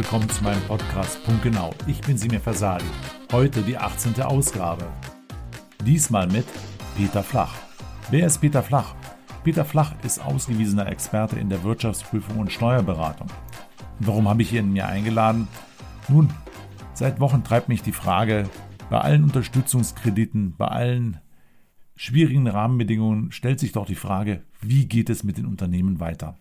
willkommen zu meinem Podcast Punkt Genau. Ich bin Simir Fasadi. Heute die 18. Ausgabe. Diesmal mit Peter Flach. Wer ist Peter Flach? Peter Flach ist ausgewiesener Experte in der Wirtschaftsprüfung und Steuerberatung. warum habe ich ihn mir eingeladen? Nun, seit Wochen treibt mich die Frage, bei allen Unterstützungskrediten, bei allen schwierigen Rahmenbedingungen stellt sich doch die Frage, wie geht es mit den Unternehmen weiter?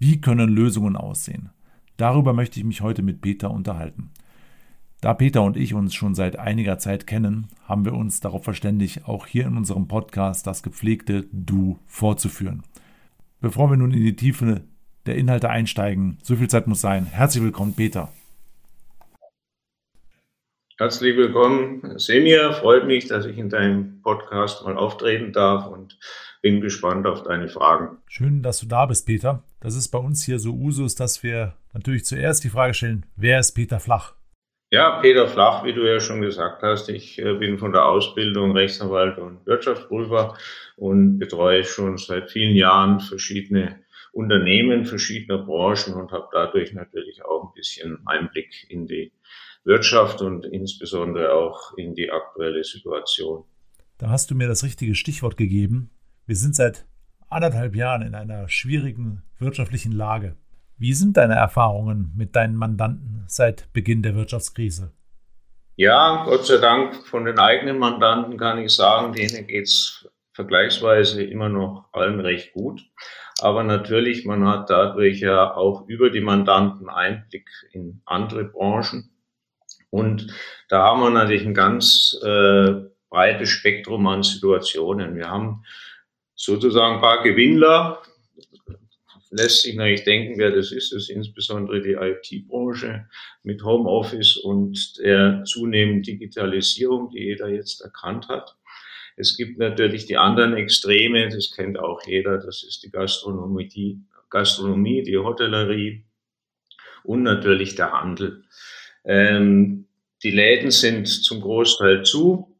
Wie können Lösungen aussehen? Darüber möchte ich mich heute mit Peter unterhalten. Da Peter und ich uns schon seit einiger Zeit kennen, haben wir uns darauf verständigt, auch hier in unserem Podcast das gepflegte Du fortzuführen. Bevor wir nun in die Tiefe der Inhalte einsteigen, so viel Zeit muss sein. Herzlich willkommen, Peter. Herzlich willkommen, Semir. Freut mich, dass ich in deinem Podcast mal auftreten darf und bin gespannt auf deine Fragen. Schön, dass du da bist, Peter. Das ist bei uns hier so Usus, dass wir natürlich zuerst die Frage stellen, wer ist Peter Flach? Ja, Peter Flach, wie du ja schon gesagt hast, ich äh, bin von der Ausbildung Rechtsanwalt und Wirtschaftsprüfer und betreue schon seit vielen Jahren verschiedene Unternehmen verschiedener Branchen und habe dadurch natürlich auch ein bisschen Einblick in die Wirtschaft und insbesondere auch in die aktuelle Situation. Da hast du mir das richtige Stichwort gegeben. Wir sind seit anderthalb Jahren in einer schwierigen wirtschaftlichen Lage. Wie sind deine Erfahrungen mit deinen Mandanten seit Beginn der Wirtschaftskrise? Ja, Gott sei Dank von den eigenen Mandanten kann ich sagen, denen geht es vergleichsweise immer noch allen recht gut. Aber natürlich, man hat dadurch ja auch über die Mandanten Einblick in andere Branchen. Und da haben wir natürlich ein ganz äh, breites Spektrum an Situationen. Wir haben sozusagen ein paar Gewinnler, lässt sich natürlich denken, wer das ist. Das ist insbesondere die IT-Branche mit Homeoffice und der zunehmenden Digitalisierung, die jeder jetzt erkannt hat. Es gibt natürlich die anderen Extreme, das kennt auch jeder, das ist die Gastronomie, die Gastronomie, die Hotellerie und natürlich der Handel. Ähm, die Läden sind zum Großteil zu.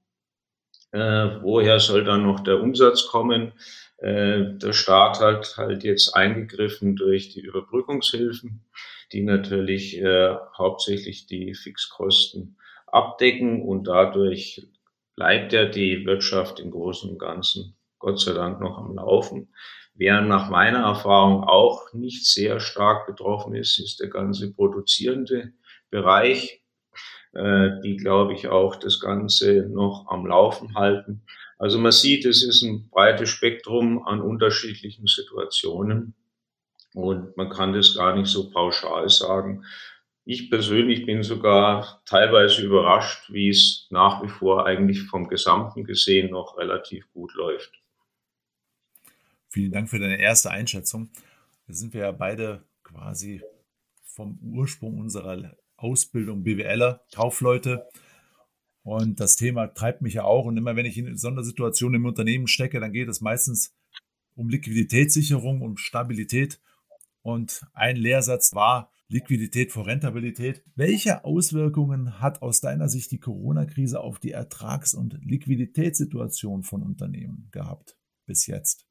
Äh, woher soll dann noch der Umsatz kommen? Äh, der Staat hat halt jetzt eingegriffen durch die Überbrückungshilfen, die natürlich äh, hauptsächlich die Fixkosten abdecken und dadurch bleibt ja die Wirtschaft im Großen und Ganzen Gott sei Dank noch am Laufen. Wer nach meiner Erfahrung auch nicht sehr stark betroffen ist, ist der ganze produzierende Bereich. Äh, die, glaube ich, auch das Ganze noch am Laufen halten. Also man sieht, es ist ein breites Spektrum an unterschiedlichen Situationen und man kann das gar nicht so pauschal sagen. Ich persönlich bin sogar teilweise überrascht, wie es nach wie vor eigentlich vom Gesamten gesehen noch relativ gut läuft. Vielen Dank für deine erste Einschätzung. Da sind wir ja beide quasi vom Ursprung unserer Ausbildung BWLer, Kaufleute. Und das Thema treibt mich ja auch. Und immer wenn ich in Sondersituationen im Unternehmen stecke, dann geht es meistens um Liquiditätssicherung, um Stabilität. Und ein Lehrsatz war Liquidität vor Rentabilität. Welche Auswirkungen hat aus deiner Sicht die Corona-Krise auf die Ertrags- und Liquiditätssituation von Unternehmen gehabt bis jetzt?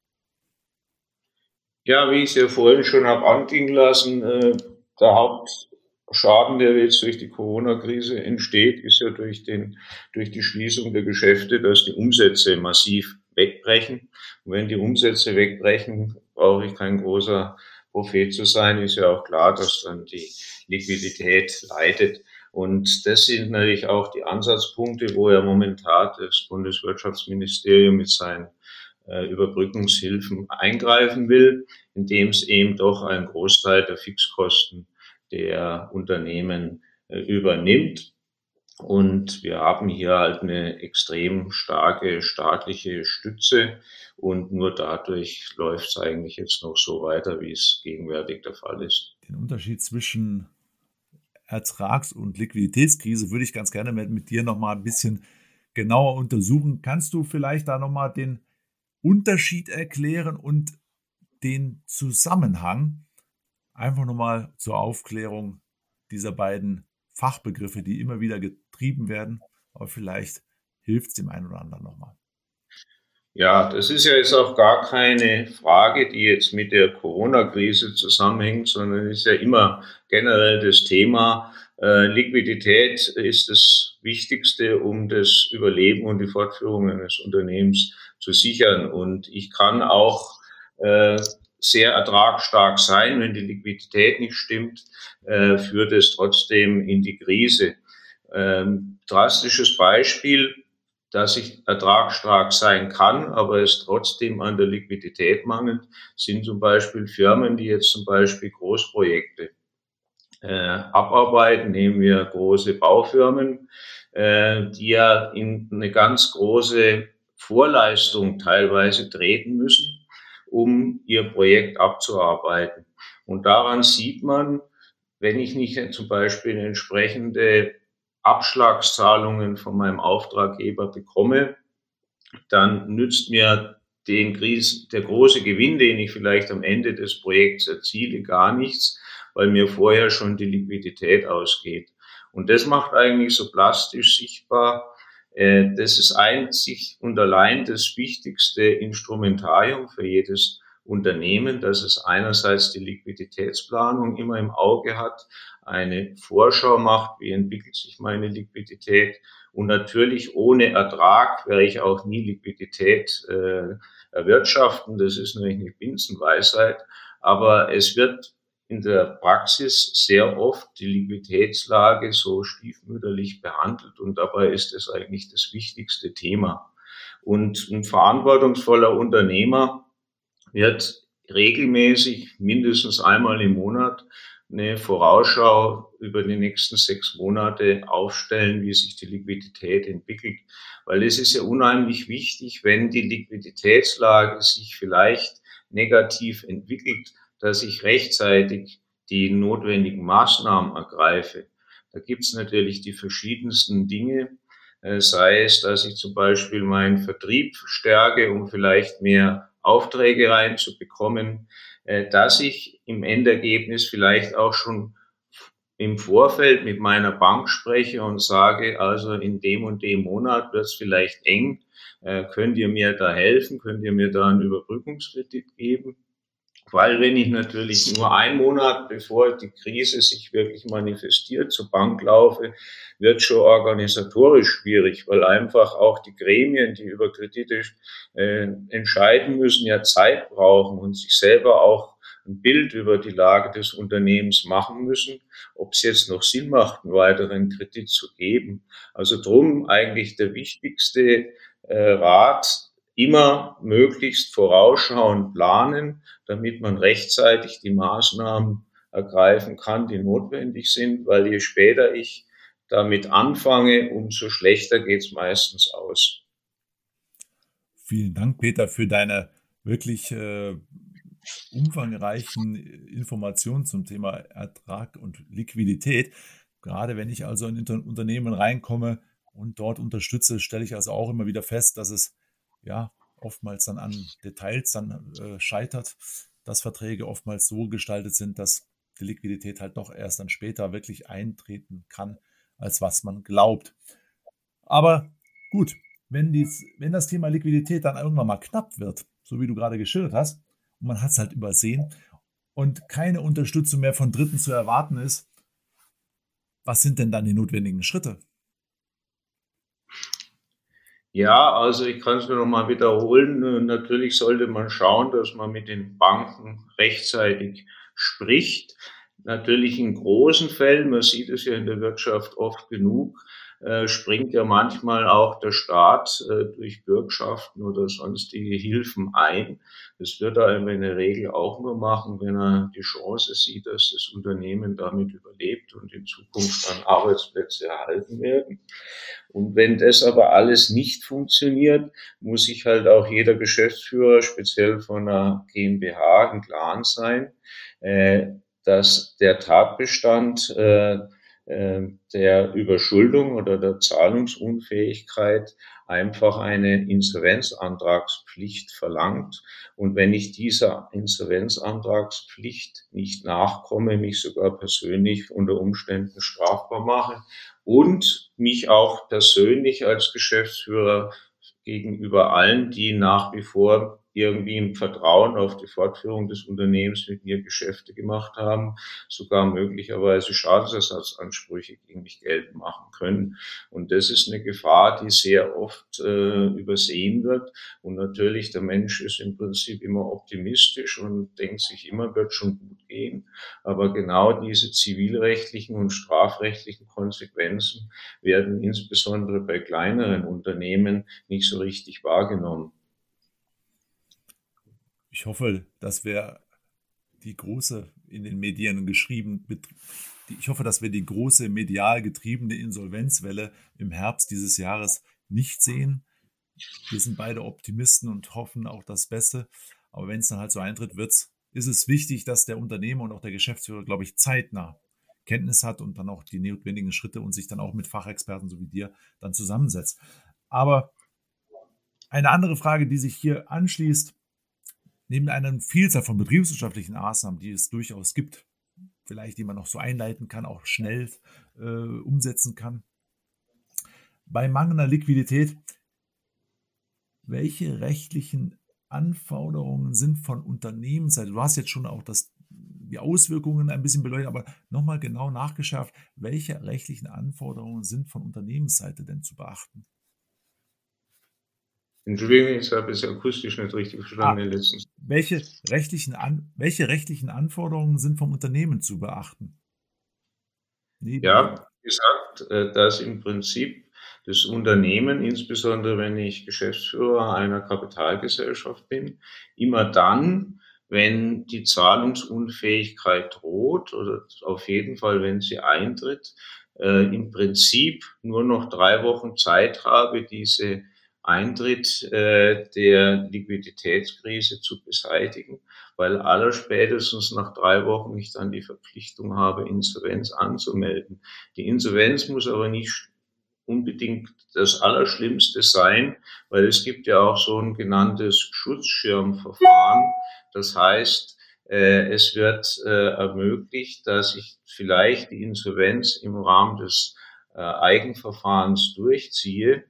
Ja, wie ich es ja vorhin schon habe anklingen lassen, äh, der Haupt, Schaden, der jetzt durch die Corona-Krise entsteht, ist ja durch, den, durch die Schließung der Geschäfte, dass die Umsätze massiv wegbrechen. Und wenn die Umsätze wegbrechen, brauche ich kein großer Prophet zu sein, ist ja auch klar, dass dann die Liquidität leidet. Und das sind natürlich auch die Ansatzpunkte, wo ja momentan das Bundeswirtschaftsministerium mit seinen äh, Überbrückungshilfen eingreifen will, indem es eben doch einen Großteil der Fixkosten der Unternehmen äh, übernimmt. Und wir haben hier halt eine extrem starke staatliche Stütze und nur dadurch läuft es eigentlich jetzt noch so weiter, wie es gegenwärtig der Fall ist. Den Unterschied zwischen Ertrags- und Liquiditätskrise würde ich ganz gerne mit dir noch mal ein bisschen genauer untersuchen. Kannst du vielleicht da noch mal den Unterschied erklären und den Zusammenhang Einfach nochmal zur Aufklärung dieser beiden Fachbegriffe, die immer wieder getrieben werden, aber vielleicht hilft es dem einen oder anderen nochmal. Ja, das ist ja jetzt auch gar keine Frage, die jetzt mit der Corona-Krise zusammenhängt, sondern ist ja immer generell das Thema. Äh, Liquidität ist das Wichtigste, um das Überleben und die Fortführung eines Unternehmens zu sichern. Und ich kann auch äh, sehr ertragsstark sein, wenn die Liquidität nicht stimmt, äh, führt es trotzdem in die Krise. Ähm, drastisches Beispiel, dass ich ertragsstark sein kann, aber es trotzdem an der Liquidität mangelt, sind zum Beispiel Firmen, die jetzt zum Beispiel Großprojekte äh, abarbeiten. Nehmen wir große Baufirmen, äh, die ja in eine ganz große Vorleistung teilweise treten müssen, um ihr Projekt abzuarbeiten. Und daran sieht man, wenn ich nicht zum Beispiel entsprechende Abschlagszahlungen von meinem Auftraggeber bekomme, dann nützt mir den Kris, der große Gewinn, den ich vielleicht am Ende des Projekts erziele, gar nichts, weil mir vorher schon die Liquidität ausgeht. Und das macht eigentlich so plastisch sichtbar, das ist einzig und allein das wichtigste Instrumentarium für jedes Unternehmen, dass es einerseits die Liquiditätsplanung immer im Auge hat, eine Vorschau macht, wie entwickelt sich meine Liquidität und natürlich ohne Ertrag werde ich auch nie Liquidität äh, erwirtschaften. Das ist natürlich eine Binsenweisheit, aber es wird in der Praxis sehr oft die Liquiditätslage so stiefmütterlich behandelt und dabei ist es eigentlich das wichtigste Thema. Und ein verantwortungsvoller Unternehmer wird regelmäßig mindestens einmal im Monat eine Vorausschau über die nächsten sechs Monate aufstellen, wie sich die Liquidität entwickelt. Weil es ist ja unheimlich wichtig, wenn die Liquiditätslage sich vielleicht negativ entwickelt, dass ich rechtzeitig die notwendigen Maßnahmen ergreife. Da gibt es natürlich die verschiedensten Dinge, äh, sei es, dass ich zum Beispiel meinen Vertrieb stärke, um vielleicht mehr Aufträge reinzubekommen, äh, dass ich im Endergebnis vielleicht auch schon im Vorfeld mit meiner Bank spreche und sage, also in dem und dem Monat wird es vielleicht eng, äh, könnt ihr mir da helfen, könnt ihr mir da einen Überbrückungskredit geben? Weil wenn ich natürlich nur einen Monat, bevor die Krise sich wirklich manifestiert, zur Bank laufe, wird schon organisatorisch schwierig, weil einfach auch die Gremien, die über Kredite äh, entscheiden müssen, ja Zeit brauchen und sich selber auch ein Bild über die Lage des Unternehmens machen müssen, ob es jetzt noch Sinn macht, einen weiteren Kredit zu geben. Also drum eigentlich der wichtigste äh, Rat, immer möglichst vorausschauend planen, damit man rechtzeitig die Maßnahmen ergreifen kann, die notwendig sind, weil je später ich damit anfange, umso schlechter geht es meistens aus. Vielen Dank, Peter, für deine wirklich äh, umfangreichen Informationen zum Thema Ertrag und Liquidität. Gerade wenn ich also in Unternehmen reinkomme und dort unterstütze, stelle ich also auch immer wieder fest, dass es ja, oftmals dann an Details dann äh, scheitert, dass Verträge oftmals so gestaltet sind, dass die Liquidität halt doch erst dann später wirklich eintreten kann, als was man glaubt. Aber gut, wenn, dies, wenn das Thema Liquidität dann irgendwann mal knapp wird, so wie du gerade geschildert hast, und man hat es halt übersehen und keine Unterstützung mehr von Dritten zu erwarten ist, was sind denn dann die notwendigen Schritte? Ja, also ich kann es nur noch mal wiederholen. Natürlich sollte man schauen, dass man mit den Banken rechtzeitig spricht. Natürlich in großen Fällen, man sieht es ja in der Wirtschaft oft genug, äh, springt ja manchmal auch der Staat äh, durch Bürgschaften oder sonstige Hilfen ein. Das wird er in der Regel auch nur machen, wenn er die Chance sieht, dass das Unternehmen damit überlebt und in Zukunft dann Arbeitsplätze erhalten werden. Und wenn das aber alles nicht funktioniert, muss sich halt auch jeder Geschäftsführer, speziell von einer GmbH, im Klaren sein, äh, dass der Tatbestand äh, der Überschuldung oder der Zahlungsunfähigkeit einfach eine Insolvenzantragspflicht verlangt. Und wenn ich dieser Insolvenzantragspflicht nicht nachkomme, mich sogar persönlich unter Umständen strafbar mache und mich auch persönlich als Geschäftsführer gegenüber allen, die nach wie vor irgendwie im Vertrauen auf die Fortführung des Unternehmens mit mir Geschäfte gemacht haben, sogar möglicherweise Schadensersatzansprüche gegen mich geltend machen können. Und das ist eine Gefahr, die sehr oft äh, übersehen wird. Und natürlich, der Mensch ist im Prinzip immer optimistisch und denkt sich immer, wird schon gut gehen. Aber genau diese zivilrechtlichen und strafrechtlichen Konsequenzen werden insbesondere bei kleineren Unternehmen nicht so richtig wahrgenommen ich hoffe, dass wir die große in den Medien geschrieben, ich hoffe, dass wir die große medial getriebene Insolvenzwelle im Herbst dieses Jahres nicht sehen. Wir sind beide Optimisten und hoffen auch das Beste. Aber wenn es dann halt so eintritt, wird's, ist es wichtig, dass der Unternehmer und auch der Geschäftsführer, glaube ich, zeitnah Kenntnis hat und dann auch die notwendigen Schritte und sich dann auch mit Fachexperten so wie dir dann zusammensetzt. Aber eine andere Frage, die sich hier anschließt, neben einer Vielzahl von betriebswirtschaftlichen Maßnahmen, die es durchaus gibt, vielleicht die man noch so einleiten kann, auch schnell äh, umsetzen kann. Bei mangelnder Liquidität, welche rechtlichen Anforderungen sind von Unternehmensseite? Du hast jetzt schon auch das, die Auswirkungen ein bisschen beleuchtet, aber nochmal genau nachgeschärft, welche rechtlichen Anforderungen sind von Unternehmensseite denn zu beachten? Entschuldigung, ich habe es akustisch nicht richtig verstanden. Ah, welche, rechtlichen An welche rechtlichen Anforderungen sind vom Unternehmen zu beachten? Neben ja, gesagt, äh, dass im Prinzip das Unternehmen, insbesondere wenn ich Geschäftsführer einer Kapitalgesellschaft bin, immer dann, wenn die Zahlungsunfähigkeit droht oder auf jeden Fall, wenn sie eintritt, äh, im Prinzip nur noch drei Wochen Zeit habe, diese Eintritt äh, der Liquiditätskrise zu beseitigen, weil allerspätestens nach drei Wochen ich dann die Verpflichtung habe, Insolvenz anzumelden. Die Insolvenz muss aber nicht unbedingt das Allerschlimmste sein, weil es gibt ja auch so ein genanntes Schutzschirmverfahren. Das heißt, äh, es wird äh, ermöglicht, dass ich vielleicht die Insolvenz im Rahmen des äh, Eigenverfahrens durchziehe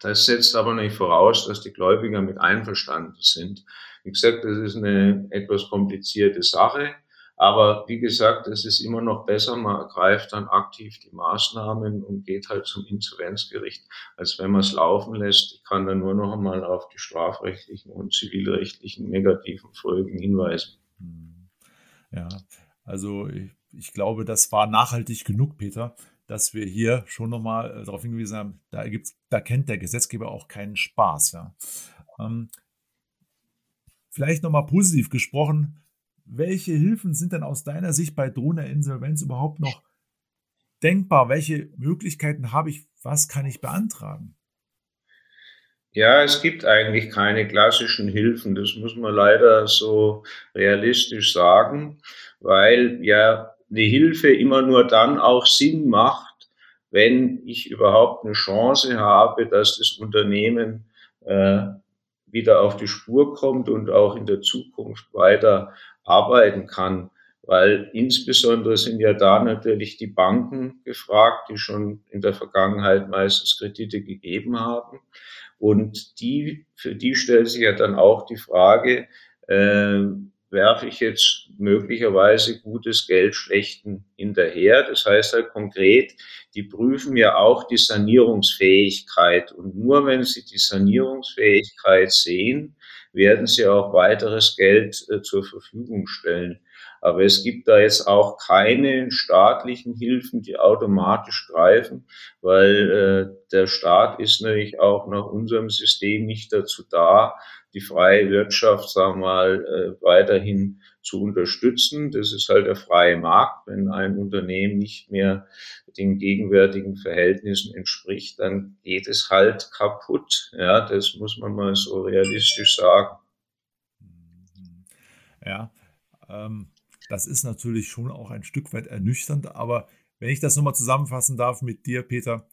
das setzt aber nicht voraus, dass die Gläubiger mit einverstanden sind. Wie gesagt, das ist eine etwas komplizierte Sache. Aber wie gesagt, es ist immer noch besser, man ergreift dann aktiv die Maßnahmen und geht halt zum Insolvenzgericht, als wenn man es laufen lässt. Ich kann dann nur noch einmal auf die strafrechtlichen und zivilrechtlichen negativen Folgen hinweisen. Hm. Ja, also ich, ich glaube, das war nachhaltig genug, Peter dass wir hier schon nochmal äh, darauf hingewiesen haben, da, gibt's, da kennt der Gesetzgeber auch keinen Spaß. Ja. Ähm, vielleicht nochmal positiv gesprochen, welche Hilfen sind denn aus deiner Sicht bei drohender Insolvenz überhaupt noch denkbar? Welche Möglichkeiten habe ich? Was kann ich beantragen? Ja, es gibt eigentlich keine klassischen Hilfen. Das muss man leider so realistisch sagen, weil ja eine Hilfe immer nur dann auch Sinn macht, wenn ich überhaupt eine Chance habe, dass das Unternehmen äh, wieder auf die Spur kommt und auch in der Zukunft weiter arbeiten kann. Weil insbesondere sind ja da natürlich die Banken gefragt, die schon in der Vergangenheit meistens Kredite gegeben haben. Und die, für die stellt sich ja dann auch die Frage, äh, werfe ich jetzt möglicherweise gutes Geld schlechten hinterher. Das heißt halt konkret, die prüfen ja auch die Sanierungsfähigkeit. Und nur wenn sie die Sanierungsfähigkeit sehen, werden sie auch weiteres Geld äh, zur Verfügung stellen. Aber es gibt da jetzt auch keine staatlichen Hilfen, die automatisch greifen, weil äh, der Staat ist nämlich auch nach unserem System nicht dazu da, die freie Wirtschaft, sagen wir mal, äh, weiterhin zu unterstützen. Das ist halt der freie Markt. Wenn ein Unternehmen nicht mehr den gegenwärtigen Verhältnissen entspricht, dann geht es halt kaputt. Ja, das muss man mal so realistisch sagen. Ja, ähm, das ist natürlich schon auch ein Stück weit ernüchternd, aber wenn ich das nochmal zusammenfassen darf mit dir, Peter,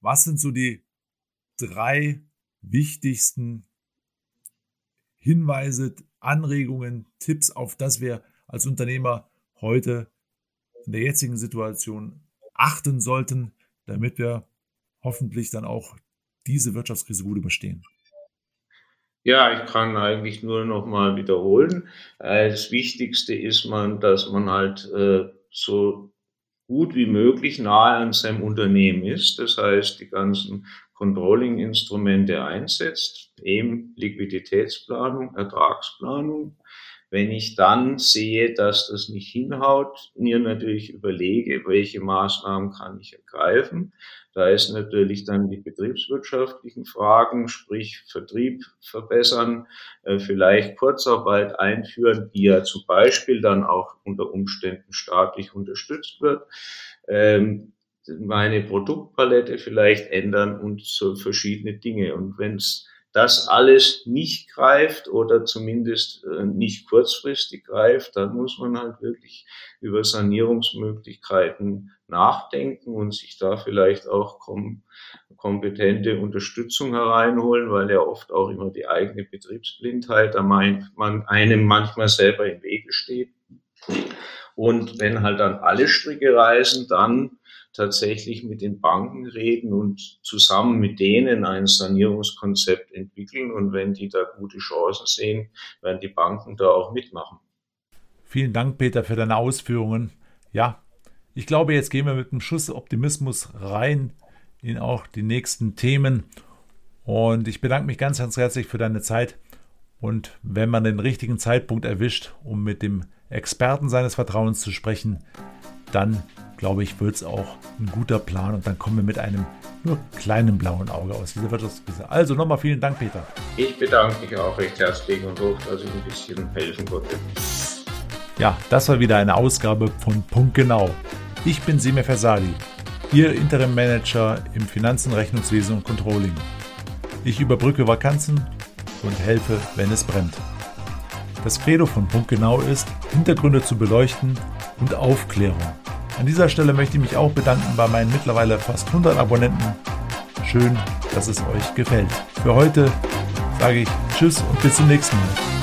was sind so die drei wichtigsten Hinweise, Anregungen, Tipps, auf das wir als Unternehmer heute in der jetzigen Situation achten sollten, damit wir hoffentlich dann auch diese Wirtschaftskrise gut überstehen? Ja, ich kann eigentlich nur noch mal wiederholen. Das Wichtigste ist man, dass man halt äh, so gut wie möglich nahe an seinem Unternehmen ist. Das heißt, die ganzen Controlling-Instrumente einsetzt, eben Liquiditätsplanung, Ertragsplanung. Wenn ich dann sehe, dass das nicht hinhaut, mir natürlich überlege, welche Maßnahmen kann ich ergreifen. Da ist natürlich dann die betriebswirtschaftlichen Fragen, sprich Vertrieb verbessern, äh, vielleicht Kurzarbeit einführen, die ja zum Beispiel dann auch unter Umständen staatlich unterstützt wird. Ähm, meine Produktpalette vielleicht ändern und so verschiedene Dinge. Und wenn es das alles nicht greift oder zumindest äh, nicht kurzfristig greift, dann muss man halt wirklich über Sanierungsmöglichkeiten nachdenken und sich da vielleicht auch kom kompetente Unterstützung hereinholen, weil ja oft auch immer die eigene Betriebsblindheit da meint man einem manchmal selber im Wege steht. Und wenn halt dann alle Stricke reißen, dann tatsächlich mit den Banken reden und zusammen mit denen ein Sanierungskonzept entwickeln. Und wenn die da gute Chancen sehen, werden die Banken da auch mitmachen. Vielen Dank, Peter, für deine Ausführungen. Ja, ich glaube, jetzt gehen wir mit einem Schuss Optimismus rein in auch die nächsten Themen. Und ich bedanke mich ganz, ganz herzlich für deine Zeit. Und wenn man den richtigen Zeitpunkt erwischt, um mit dem Experten seines Vertrauens zu sprechen, dann glaube ich, wird es auch ein guter Plan und dann kommen wir mit einem nur kleinen blauen Auge aus dieser Wirtschaftskrise. Also nochmal vielen Dank, Peter. Ich bedanke mich auch recht herzlich und hoffe, dass ich ein bisschen helfen konnte. Ja, das war wieder eine Ausgabe von Punkt Genau. Ich bin Semir Fersali, Ihr Interim Manager im Finanzen, Rechnungswesen und Controlling. Ich überbrücke Vakanzen und helfe, wenn es brennt. Das Credo von Punkt Genau ist, Hintergründe zu beleuchten und Aufklärung an dieser Stelle möchte ich mich auch bedanken bei meinen mittlerweile fast 100 Abonnenten. Schön, dass es euch gefällt. Für heute sage ich Tschüss und bis zum nächsten Mal.